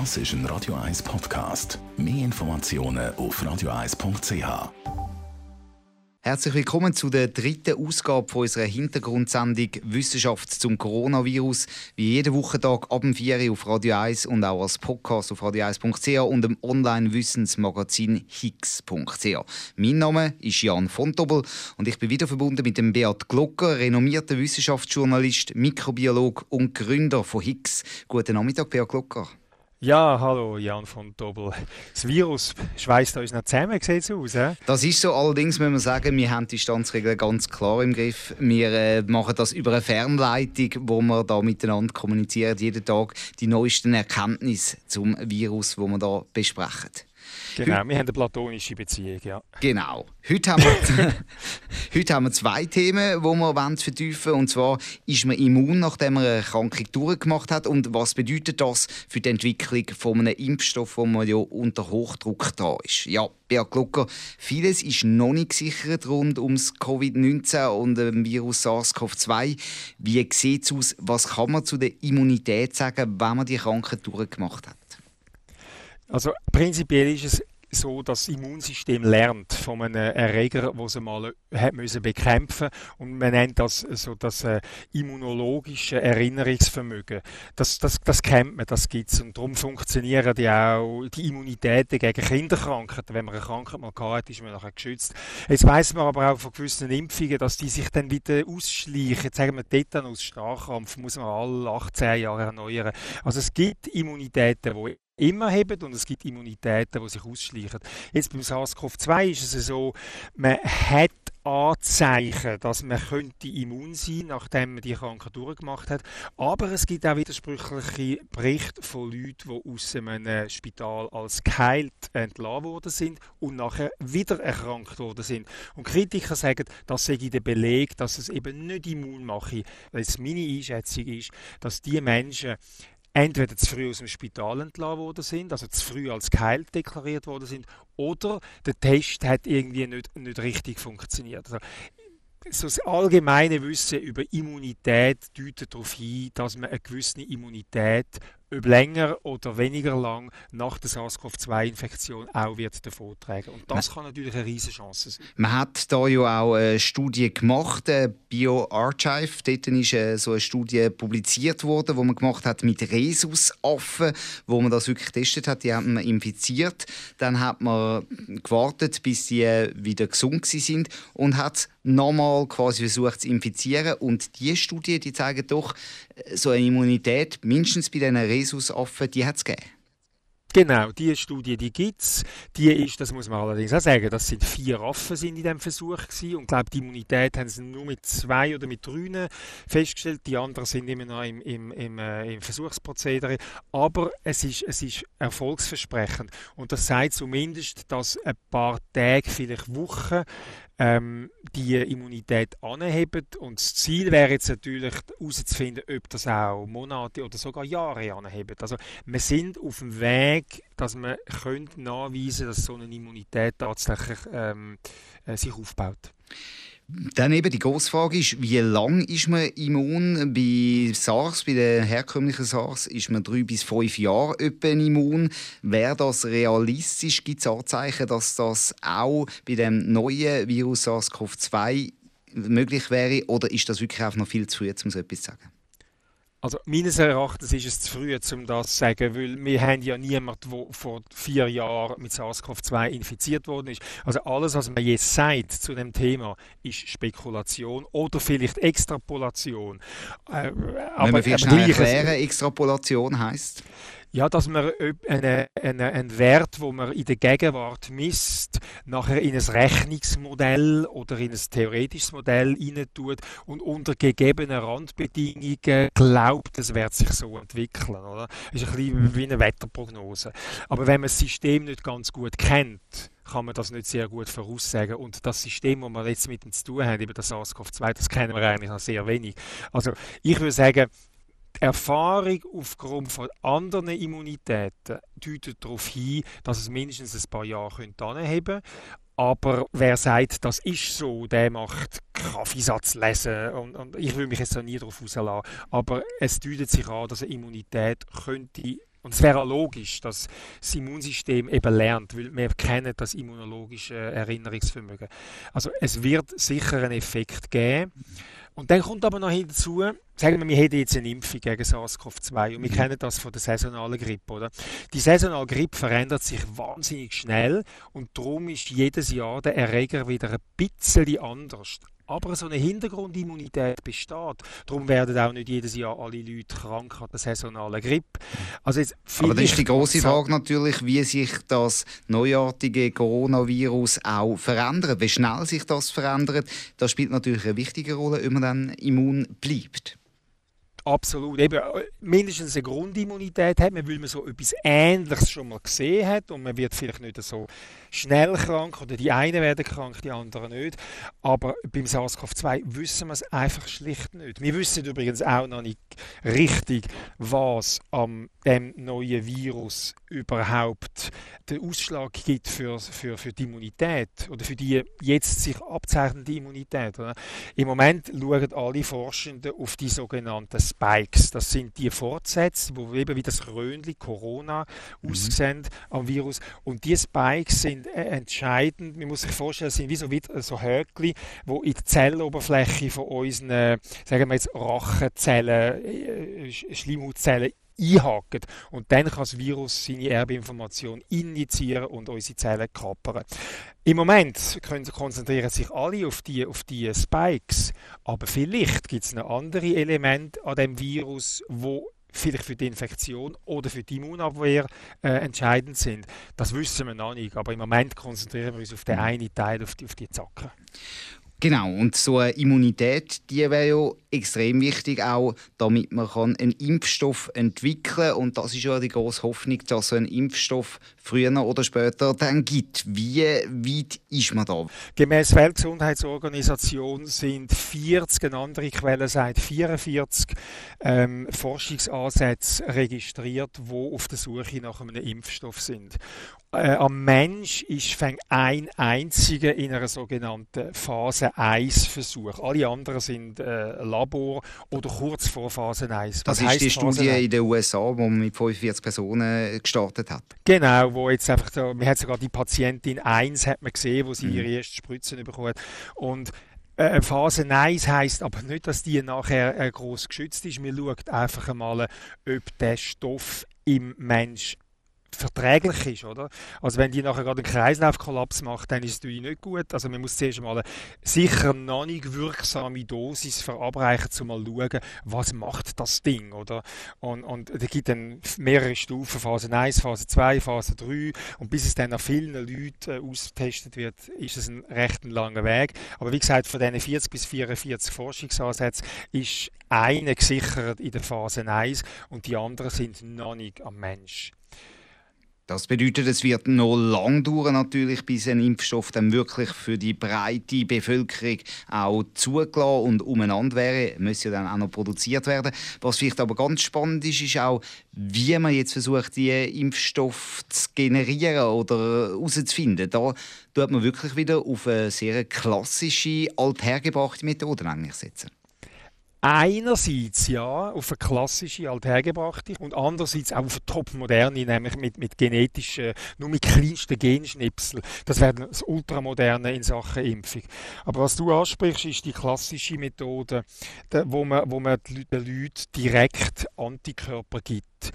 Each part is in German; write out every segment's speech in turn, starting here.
Das ist ein Radio 1 Podcast. Mehr Informationen auf radio1.ch. Herzlich willkommen zu der dritten Ausgabe von unserer Hintergrundsendung Wissenschaft zum Coronavirus. Wie jeden Wochentag ab dem 4 Uhr auf Radio 1 und auch als Podcast auf radio1.ch und dem Online-Wissensmagazin higgs.ch. Mein Name ist Jan von Tobel und ich bin wieder verbunden mit dem Beat Glocker, renommierter Wissenschaftsjournalist, Mikrobiolog und Gründer von Higgs. Guten Nachmittag, Beat Glocker. Ja, hallo Jan von Dobbel. Das Virus schweißt uns noch zusammen, sieht aus. He? Das ist so, allerdings müssen wir sagen, wir haben die Standsregeln ganz klar im Griff. Wir äh, machen das über eine Fernleitung, wo wir da miteinander kommunizieren, jeden Tag die neuesten Erkenntnisse zum Virus, wo wir da besprechen. Genau, wir haben eine platonische Beziehung, ja. Genau. Heute haben wir, heute haben wir zwei Themen, die wir vertiefen wollen. Und zwar ist man immun, nachdem man eine Erkrankung durchgemacht hat. Und was bedeutet das für die Entwicklung von einem Impfstoff, wo man ja unter Hochdruck da ist? Ja, Beat Glucker, vieles ist noch nicht gesichert rund ums Covid-19 und dem Virus SARS-CoV-2. Wie sieht es aus? Was kann man zu der Immunität sagen, wenn man die Krankheit durchgemacht hat? Also prinzipiell ist es so, dass das Immunsystem lernt von einem Erreger, den es mal hat müssen bekämpfen und man nennt das so das äh, immunologische Erinnerungsvermögen. Das, das, das kennt man, das gibt es und darum funktionieren die auch die Immunitäten gegen Kinderkrankheiten. Wenn man eine Krankheit mal hat, ist man nachher geschützt. Jetzt weiß man aber auch von gewissen Impfungen, dass die sich dann wieder ausschleichen. Jetzt sagen wir Tetanus, Starkrampf, muss man alle 18 Jahre erneuern. Also es gibt Immunitäten, die immer haben und es gibt Immunitäten, die sich ausschleichen. Jetzt beim SARS-CoV-2 ist es so, man hat Anzeichen, dass man könnte immun sein, nachdem man die Krankheit durchgemacht hat. Aber es gibt auch widersprüchliche Berichte von Leuten, die aus einem Spital als geheilt entlassen worden sind und nachher wieder erkrankt worden sind. Und Kritiker sagen, das sei der Beleg, dass es eben nicht immun mache. Weil meine Einschätzung ist, dass die Menschen entweder zu früh aus dem Spital entlassen worden sind, also zu früh als geheilt deklariert worden sind, oder der Test hat irgendwie nicht, nicht richtig funktioniert. Also, so das allgemeine Wissen über Immunität deutet darauf hin, dass man eine gewisse Immunität ob länger oder weniger lang nach der SARS-CoV-2-Infektion auch wird davontragen. Und das kann natürlich eine riesige Chance sein. Man hat da ja auch eine Studie gemacht, BioArchive. Dort ist äh, so eine Studie publiziert worden, wo man gemacht hat mit Rhesusaffen, wo man das wirklich getestet hat. Die haben man infiziert. Dann hat man gewartet, bis sie äh, wieder gesund sind und hat nochmal quasi versucht zu infizieren. Und diese Studie, die zeigen doch, äh, so eine Immunität, mindestens bei diesen Rhesusaffen, die hat es gegeben. Genau, diese Studie, die gibt es. Die ist, das muss man allerdings auch sagen, das sind vier Affen sind in diesem Versuch gewesen. Und glaube, die Immunität haben sie nur mit zwei oder mit drei festgestellt. Die anderen sind immer noch im, im, im, äh, im Versuchsprozedere. Aber es ist, es ist erfolgsversprechend. Und das sagt zumindest, dass ein paar Tage, vielleicht Wochen, ähm, die Immunität anheben. Und das Ziel wäre jetzt natürlich herauszufinden, ob das auch Monate oder sogar Jahre anhebt. Also wir sind auf dem Weg, dass man nachweisen dass so eine Immunität tatsächlich ähm, äh, sich aufbaut. Dann eben die grosse Frage ist, wie lange ist man immun? Bei SARS, bei der herkömmlichen SARS, ist man drei bis fünf Jahre immun. Wäre das realistisch? Gibt es Anzeichen, dass das auch bei dem neuen Virus SARS-CoV-2 möglich wäre? Oder ist das wirklich auch noch viel zu früh, um so etwas zu sagen? Also meines Erachtens ist es zu früh, um das zu sagen, weil wir haben ja niemanden, der vor vier Jahren mit SARS-CoV-2 infiziert worden ist. Also alles, was man jetzt sagt zu dem Thema, ist Spekulation oder vielleicht Extrapolation. Äh, aber, Wenn wir vielleicht schnell erklären, Extrapolation heißt? Ja, dass man einen, einen, einen Wert, wo man in der Gegenwart misst, nachher in ein Rechnungsmodell oder in ein theoretisches Modell tut und unter gegebenen Randbedingungen glaubt, es wird sich so entwickeln. Oder? Das ist ein bisschen wie eine Wetterprognose. Aber wenn man das System nicht ganz gut kennt, kann man das nicht sehr gut voraussagen. Und das System, das wir jetzt mit dem zu tun haben, eben das SARS-CoV-2, das kennen wir eigentlich noch sehr wenig. Also ich würde sagen, Erfahrung aufgrund von anderen Immunitäten deutet darauf hin, dass es mindestens ein paar Jahre anheben könnte. Aber wer sagt, das ist so, der macht Kaffeesatz lesen. Und, und ich will mich jetzt nie darauf rauslassen. Aber es deutet sich an, dass eine Immunität könnte Und es wäre logisch, dass das Immunsystem eben lernt, weil wir kennen das immunologische Erinnerungsvermögen. Also es wird sicher einen Effekt geben. Und dann kommt aber noch hinzu, sagen wir, wir hätten jetzt eine Impfung gegen SARS-CoV-2 und wir mhm. kennen das von der saisonalen Grippe, oder? Die saisonale Grippe verändert sich wahnsinnig schnell und darum ist jedes Jahr der Erreger wieder ein bisschen anders. Aber so eine Hintergrundimmunität besteht. Darum werden auch nicht jedes Jahr alle Leute krank an der saisonalen Grippe. Also jetzt Aber das ist die große Frage natürlich, wie sich das neuartige Coronavirus auch verändert. Wie schnell sich das verändert, das spielt natürlich eine wichtige Rolle, ob man dann immun bleibt. Absolut. Eben, äh, mindestens eine Grundimmunität hat man, weil man so etwas Ähnliches schon mal gesehen hat und man wird vielleicht nicht so schnell krank oder die einen werden krank, die anderen nicht. Aber beim SARS-CoV-2 wissen wir es einfach schlicht nicht. Wir wissen übrigens auch noch nicht richtig, was am dem neuen Virus überhaupt den Ausschlag gibt für, für, für die Immunität oder für die jetzt sich abzeichnende Immunität. Oder? Im Moment schauen alle Forschenden auf die sogenannten Spikes. Das sind die Fortsätze, wo eben wie das Röhnli Corona mhm. aussehen am Virus. Und die Spikes sind äh, entscheidend. Man muss sich vorstellen, das sind wie so, wie so Höckli, wo in die Zelloberfläche von unseren, sagen wir jetzt, Rachenzellen, äh, Schleimhautzellen einhaken. Und dann kann das Virus seine Erbinformation injizieren und unsere Zellen kappern. Im Moment können, konzentrieren sich alle auf die, auf die Spikes, aber vielleicht gibt es noch andere Elemente an dem Virus, wo vielleicht für die Infektion oder für die Immunabwehr äh, entscheidend sind. Das wissen wir noch nicht, aber im Moment konzentrieren wir uns auf den einen Teil, auf die, auf die Zacken. Genau, und so eine Immunität, die wäre ja extrem wichtig, auch damit man einen Impfstoff entwickeln kann. Und das ist ja die große Hoffnung, dass es einen Impfstoff früher oder später dann gibt. Wie weit ist man da? Gemäß Weltgesundheitsorganisation sind 40, eine andere Quelle sagt 44 ähm, Forschungsansätze registriert, die auf der Suche nach einem Impfstoff sind. Äh, am Mensch ist ein einziger in einer sogenannten Phase 1 Versuch. Alle anderen sind äh, Labor oder kurz vor Phase 1. Was das ist die Studie in den USA, wo man mit 45 Personen gestartet hat. Genau, wo jetzt einfach, da, man hat sogar die Patientin 1 hat man gesehen, wo sie mhm. ihre ersten Spritzen bekommen hat. Und äh, Phase 1 heisst aber nicht, dass die nachher äh, groß geschützt ist. Man schaut einfach einmal, ob der Stoff im Mensch verträglich ist, oder? Also wenn die nachher gerade einen Kreislaufkollaps macht, dann ist es natürlich nicht gut. Also man muss zuerst mal eine sicher noch nicht wirksame Dosis verabreichen, um mal zu schauen, was macht das Ding, oder? Und, und da gibt dann mehrere Stufen, Phase 1, Phase 2, Phase 3 und bis es dann an vielen Leuten äh, ausgetestet wird, ist es ein recht langer Weg. Aber wie gesagt, von diesen 40 bis 44 Forschungsansätzen ist eine gesichert in der Phase 1 und die anderen sind noch nicht am Mensch. Das bedeutet, es wird noch lang dauern natürlich, bis ein Impfstoff dann wirklich für die breite Bevölkerung auch zugelassen und umeinander wäre. Muss ja dann auch noch produziert werden. Was vielleicht aber ganz spannend ist, ist auch, wie man jetzt versucht, die Impfstoff zu generieren oder herauszufinden. Da tut man wirklich wieder auf eine sehr klassische, althergebrachte Methode eigentlich setzen. Einerseits ja auf eine klassische, althergebrachte und andererseits auch auf eine topmoderne, nämlich mit, mit genetischen, nur mit kleinsten Genschnipsel. Das wäre das Ultramoderne in Sachen Impfung. Aber was du ansprichst, ist die klassische Methode, wo man, wo man den Leuten direkt Antikörper gibt.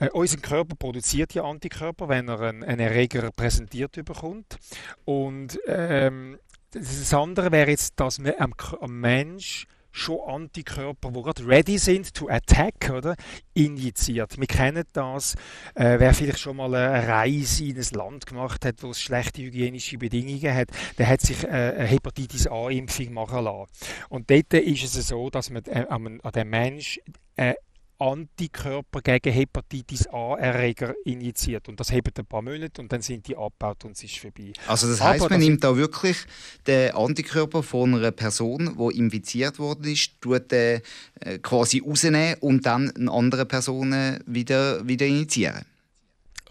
Äh, unser Körper produziert ja Antikörper, wenn er einen, einen Erreger präsentiert bekommt. Und ähm, das andere wäre jetzt, dass man am, am Mensch schon Antikörper, die gerade ready sind to attack, oder? Injiziert. Wir kennen das. Äh, wer vielleicht schon mal eine Reise in ein Land gemacht hat, wo es schlechte hygienische Bedingungen hat, der hat sich äh, eine Hepatitis A-Impfung machen lassen. Und dort ist es so, dass man äh, an, den Mensch äh, Antikörper gegen Hepatitis A-Erreger injiziert. Und das hebt ein paar Monate und dann sind die abgebaut und es ist vorbei. Also das heißt, man das nimmt da wirklich den Antikörper von einer Person, die infiziert worden ist, tut den äh, quasi rausnehmen und dann eine andere Person wieder, wieder injizieren?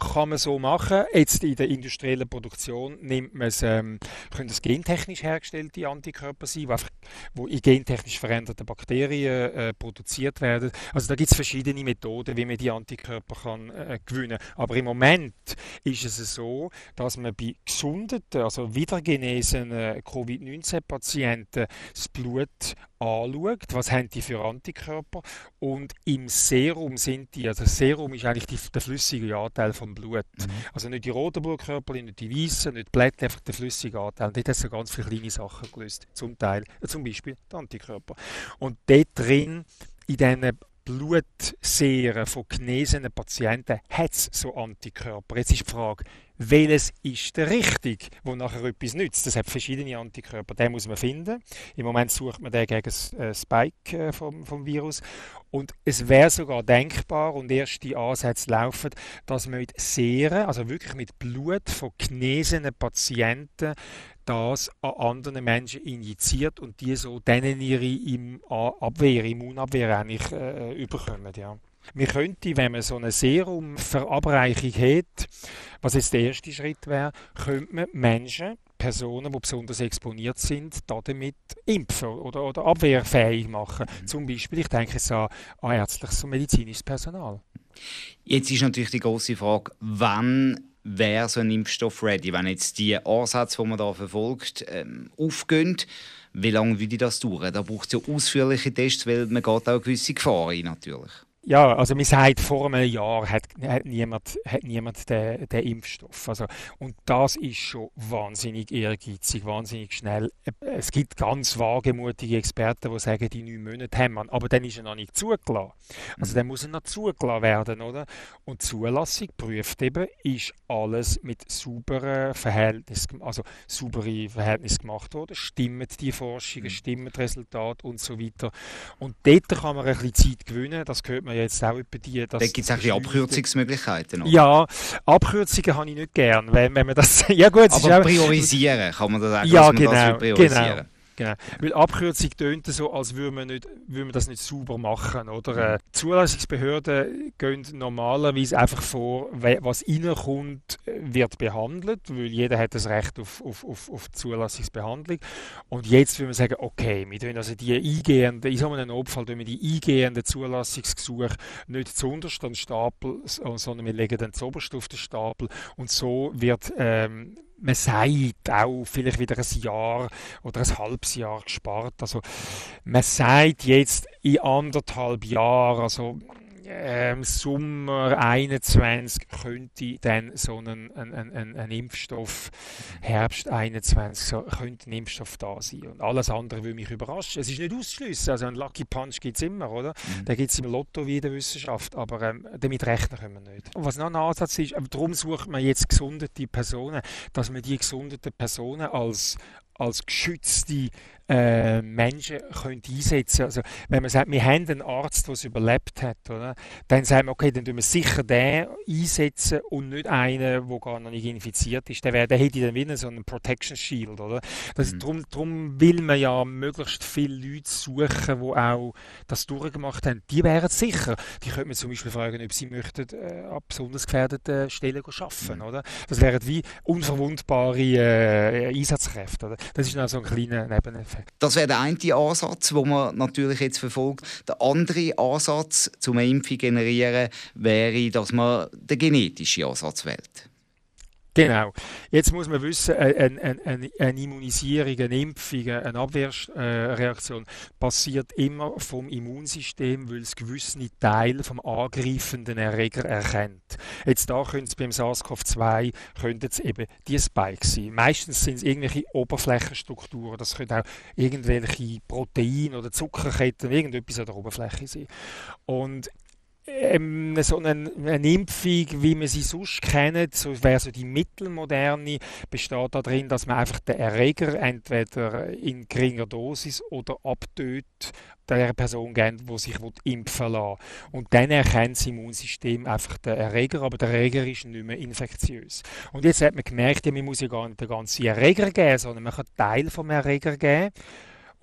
Kann man so machen. Jetzt in der industriellen Produktion nimmt man es, ähm, können es gentechnisch hergestellte Antikörper sein, die, einfach, wo in gentechnisch veränderten Bakterien äh, produziert werden. Also da gibt es verschiedene Methoden, wie man die Antikörper kann äh, gewinnen. Aber im Moment ist es so, dass man bei gesunden, also wiedergenesenen Covid-19-Patienten das Blut anschaut, was haben die für Antikörper und im Serum sind die, also das Serum ist eigentlich die, der flüssige Anteil vom Blut. Mhm. Also nicht die roten Blutkörper, nicht die weißen, nicht die Blätter, einfach der flüssige Anteil. Und dort hat es ganz viele kleine Sachen gelöst, zum Teil, zum Beispiel die Antikörper. Und dort drin, in diesen Blutseren von genesenen Patienten hat es so Antikörper. Jetzt ist die Frage, welches ist der richtig, wo nachher etwas nützt. Es hat verschiedene Antikörper, den muss man finden. Im Moment sucht man den gegen das äh, Spike äh, vom, vom Virus. Und es wäre sogar denkbar, und erste Ansätze laufen, dass man mit Seren, also wirklich mit Blut von genesenen Patienten, das an andere Menschen injiziert und die so denen ihre Abwehr, Immunabwehr eigentlich äh, überkommen. Ja. Man könnte, wenn man so eine Serumverabreichung hat, was jetzt der erste Schritt wäre, könnte man Menschen, Personen, die besonders exponiert sind, damit impfen oder, oder abwehrfähig machen. Mhm. Zum Beispiel, ich denke jetzt an, an ärztliches und medizinisches Personal. Jetzt ist natürlich die große Frage, wann wäre so ein Impfstoff ready? Wenn jetzt die Ansätze, die man da verfolgt, ähm, aufgehen, wie lange würde das dauern? Da braucht es ja ausführliche Tests, weil man geht auch gewisse Gefahr ein natürlich. Ja, also man sagt, vor einem Jahr hat, hat niemand, hat niemand den, den Impfstoff. Also, und das ist schon wahnsinnig ehrgeizig, wahnsinnig schnell. Es gibt ganz wagemutige Experten, die sagen, die neun Monate haben wir, aber dann ist er noch nicht zugelassen. Also dann muss er noch zugelassen werden, oder? Und die Zulassung prüft eben, ist alles mit sauberen Verhältnissen, also saubere Verhältnissen gemacht worden, stimmen die Forschungen, mhm. stimmen die Resultate und so weiter. Und dort kann man ein bisschen Zeit gewinnen, das gehört man man jetzt auch über die... Da gibt es auch Abkürzungsmöglichkeiten. Oder? Ja, Abkürzungen habe ich nicht gern, wenn, wenn man das... ja gut, Aber auch, priorisieren kann man das sagen. Ja, genau, genau. Genau. Weil Abkürzung tönt so, als würde man, nicht, würde man das nicht sauber machen. Oder? Äh, Zulassungsbehörden gehen normalerweise einfach vor, was reinkommt, wird behandelt, weil jeder hat das Recht auf, auf, auf, auf Zulassungsbehandlung. Und jetzt würde man sagen, okay, wir tun also die eingehenden, in so einem Notfall tun wir die eingehenden Zulassungsgesuche nicht zuunterst an den Stapel, sondern wir legen dann zuoberst auf den Stapel. Und so wird ähm, man sagt auch vielleicht wieder ein Jahr oder ein halbes Jahr gespart. Also man sagt jetzt in anderthalb Jahren, also ähm, Sommer 21 könnte dann so ein, ein, ein, ein, Impfstoff, Herbst 21 so, könnte ein Impfstoff da sein. Und alles andere würde mich überraschen. Es ist nicht auszuschließen. Also ein Lucky Punch gibt es immer, oder? Mhm. Den gibt es im Lotto wie in der Wissenschaft, aber ähm, damit rechnen können wir nicht. Und was noch ein Ansatz ist, darum sucht man jetzt gesundete Personen, dass man die gesundeten Personen als, als geschützte äh, Menschen können einsetzen Also wenn man sagt, wir haben einen Arzt, der es überlebt hat, oder? dann sagen wir, okay, dann tun wir sicher den einsetzen und nicht einen, der gar noch nicht infiziert ist. Der, der hätte dann wieder so einen Protection Shield. Oder? Das, mhm. darum, darum will man ja möglichst viele Leute suchen, die auch das durchgemacht haben. Die wären sicher. Die könnte man zum Beispiel fragen, ob sie möchten äh, an besonders gefährdeten Stellen arbeiten. Mhm. Oder? Das wären wie unverwundbare äh, Einsatzkräfte. Oder? Das ist noch so ein kleiner Nebeneffekt. Das wäre der eine Ansatz, den man natürlich jetzt verfolgt. Der andere Ansatz zum Impfen generieren wäre, dass man den genetischen Ansatz wählt. Genau. Jetzt muss man wissen, eine, eine, eine Immunisierung, eine Impfung, eine Abwehrreaktion passiert immer vom Immunsystem, weil es gewisse Teil vom angreifenden Erreger erkennt. Jetzt da könnte es beim SARS-CoV-2 könnte es eben die Spikes sein. Meistens sind es irgendwelche Oberflächenstrukturen, das können auch irgendwelche Proteine oder Zuckerketten, irgendetwas an der Oberfläche sein. Und ähm, so eine, eine, Impfung, wie man sie sonst kennt, so wäre so die mittelmoderne, besteht darin, dass man einfach den Erreger entweder in geringer Dosis oder abtötet der Person gibt, die sich impfen lassen Und dann erkennt das Immunsystem einfach den Erreger, aber der Erreger ist nicht mehr infektiös. Und jetzt hat man gemerkt, ja, man muss ja gar nicht den ganzen Erreger geben, sondern man kann Teil vom Erreger geben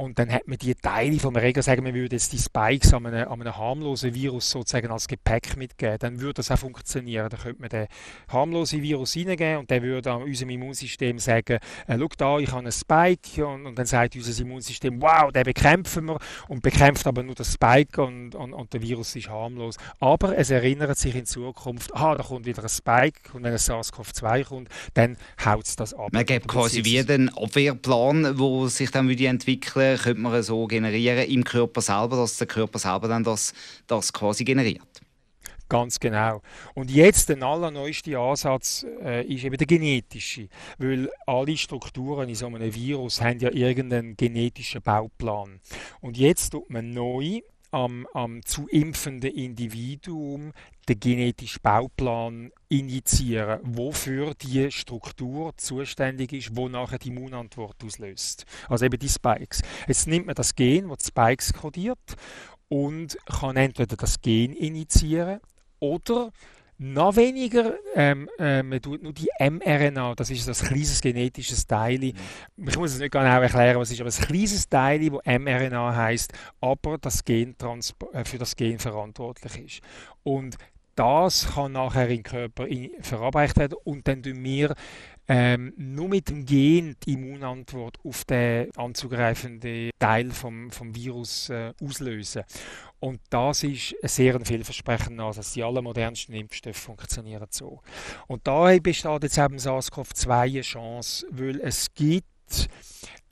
Und dann hat man die Teile vom Erreger, sagen wir würden jetzt die Spikes an einem, an einem harmlosen Virus sozusagen als Gepäck mitgeben, dann würde das auch funktionieren. Dann könnte man den harmlosen Virus reingeben und der würde an unserem Immunsystem sagen, äh, schau da, ich habe einen Spike und, und, dann sagt unser Immunsystem, wow, den bekämpfen wir und bekämpft aber nur das Spike und, und, und der Virus ist harmlos. Aber es erinnert sich in Zukunft, ah, da kommt wieder ein Spike und wenn ein SARS-CoV-2 kommt, dann haut es das ab. Man gibt quasi wie den Abwehrplan, der sich dann würde könnte man so generieren im Körper selber, dass der Körper selber dann das, das quasi generiert. Ganz genau. Und jetzt der allerneueste Ansatz äh, ist eben der genetische, weil alle Strukturen in so einem Virus haben ja irgendeinen genetischen Bauplan. Und jetzt tut man neu am, am zu impfenden Individuum den genetischen Bauplan injizieren, wofür die Struktur zuständig ist, wo nachher die Immunantwort auslöst. Also eben die Spikes. Jetzt nimmt man das Gen, das die Spikes kodiert, und kann entweder das Gen injizieren oder noch weniger, ähm, äh, man tut nur die mRNA, das ist das kleines genetisches Teil. Mhm. Ich muss es nicht genau erklären, was es ist, aber ein kleines Teil, das mRNA heißt, aber das Gen äh, für das Gen verantwortlich ist. Und das kann nachher im Körper verarbeitet werden und dann tun wir ähm, nur mit dem Gen die Immunantwort auf den anzugreifenden Teil vom, vom Virus äh, auslösen. Und das ist ein sehr vielversprechender Ansatz. Die allermodernsten Impfstoffe funktionieren so. Und da besteht jetzt eben SARS-CoV-2 eine Chance, weil es gibt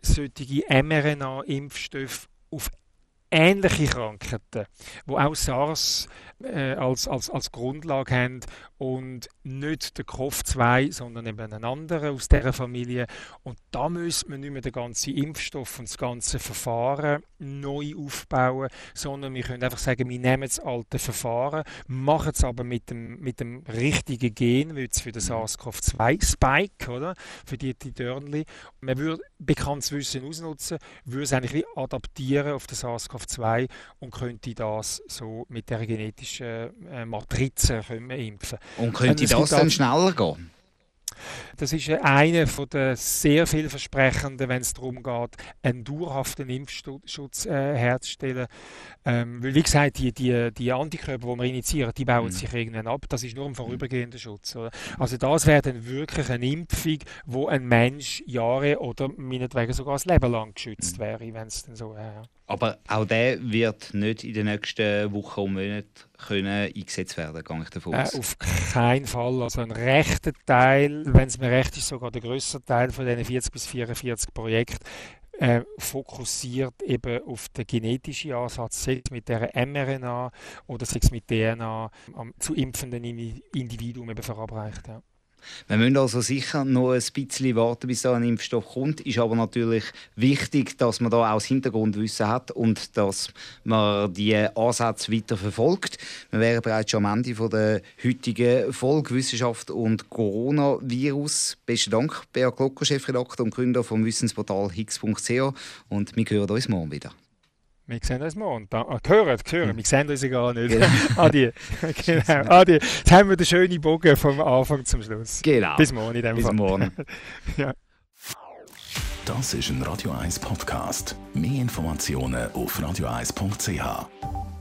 solche mRNA-Impfstoffe auf ähnliche Krankheiten, wo auch SARS äh, als, als, als Grundlage haben und nicht der COV2, sondern eben einen anderen aus dieser Familie. Und da müssen wir nicht mehr den ganzen Impfstoff und das ganze Verfahren neu aufbauen, sondern wir können einfach sagen, wir nehmen das alte Verfahren, machen es aber mit dem, mit dem richtigen Gen, wie jetzt für den SARS-CoV-2-Spike, oder? Für die, die Dörnli. Man würde bekanntes Wissen ausnutzen, würde es eigentlich adaptieren auf den SARS-CoV-2 und könnte das so mit der genetischen äh, Matrize können impfen. Und könnte das dann schneller gehen? Das ist eine von der sehr vielversprechenden, wenn es darum geht, einen dauerhaften Impfschutz äh, herzustellen. Ähm, weil, wie gesagt, die, die, die Antikörper, die wir initiieren, die bauen mhm. sich irgendwann ab. Das ist nur ein vorübergehender Schutz. Oder? Also das wäre dann wirklich eine Impfung, wo ein Mensch Jahre oder meinetwegen sogar das Leben lang geschützt mhm. wäre, wenn es dann so wäre. Aber auch der wird nicht in den nächsten Wochen und Monaten können eingesetzt werden, gehe ich davon aus. Äh, auf keinen Fall. Also ein rechter Teil, wenn es mir recht ist, sogar der größere Teil von diesen 40 bis 44 Projekten, äh, fokussiert eben auf den genetischen Ansatz, sei es mit der mRNA oder sei es mit DNA, am, zu impfenden Individuen eben verabreicht. Ja. Wir müssen also sicher noch ein bisschen warten, bis da ein Impfstoff kommt. Ist aber natürlich wichtig, dass man da auch das Hintergrundwissen hat und dass man die Ansätze weiter verfolgt. Wir wären bereits schon am Ende der heutigen Folge Wissenschaft und Coronavirus. Besten Dank, Bea Glocker, Chefredakteur und Gründer vomWissensportal higgs.ch und wir hören uns morgen wieder. Wir sehen uns morgen. Da, ah, hören, hören, wir sehen uns gar nicht. Genau. Adi. genau. Adi. Jetzt haben wir den schönen Bogen vom Anfang zum Schluss. Genau. Bis morgen in dem Bis Fall. morgen. ja. Das ist ein Radio 1 Podcast. Mehr Informationen auf radio1.ch.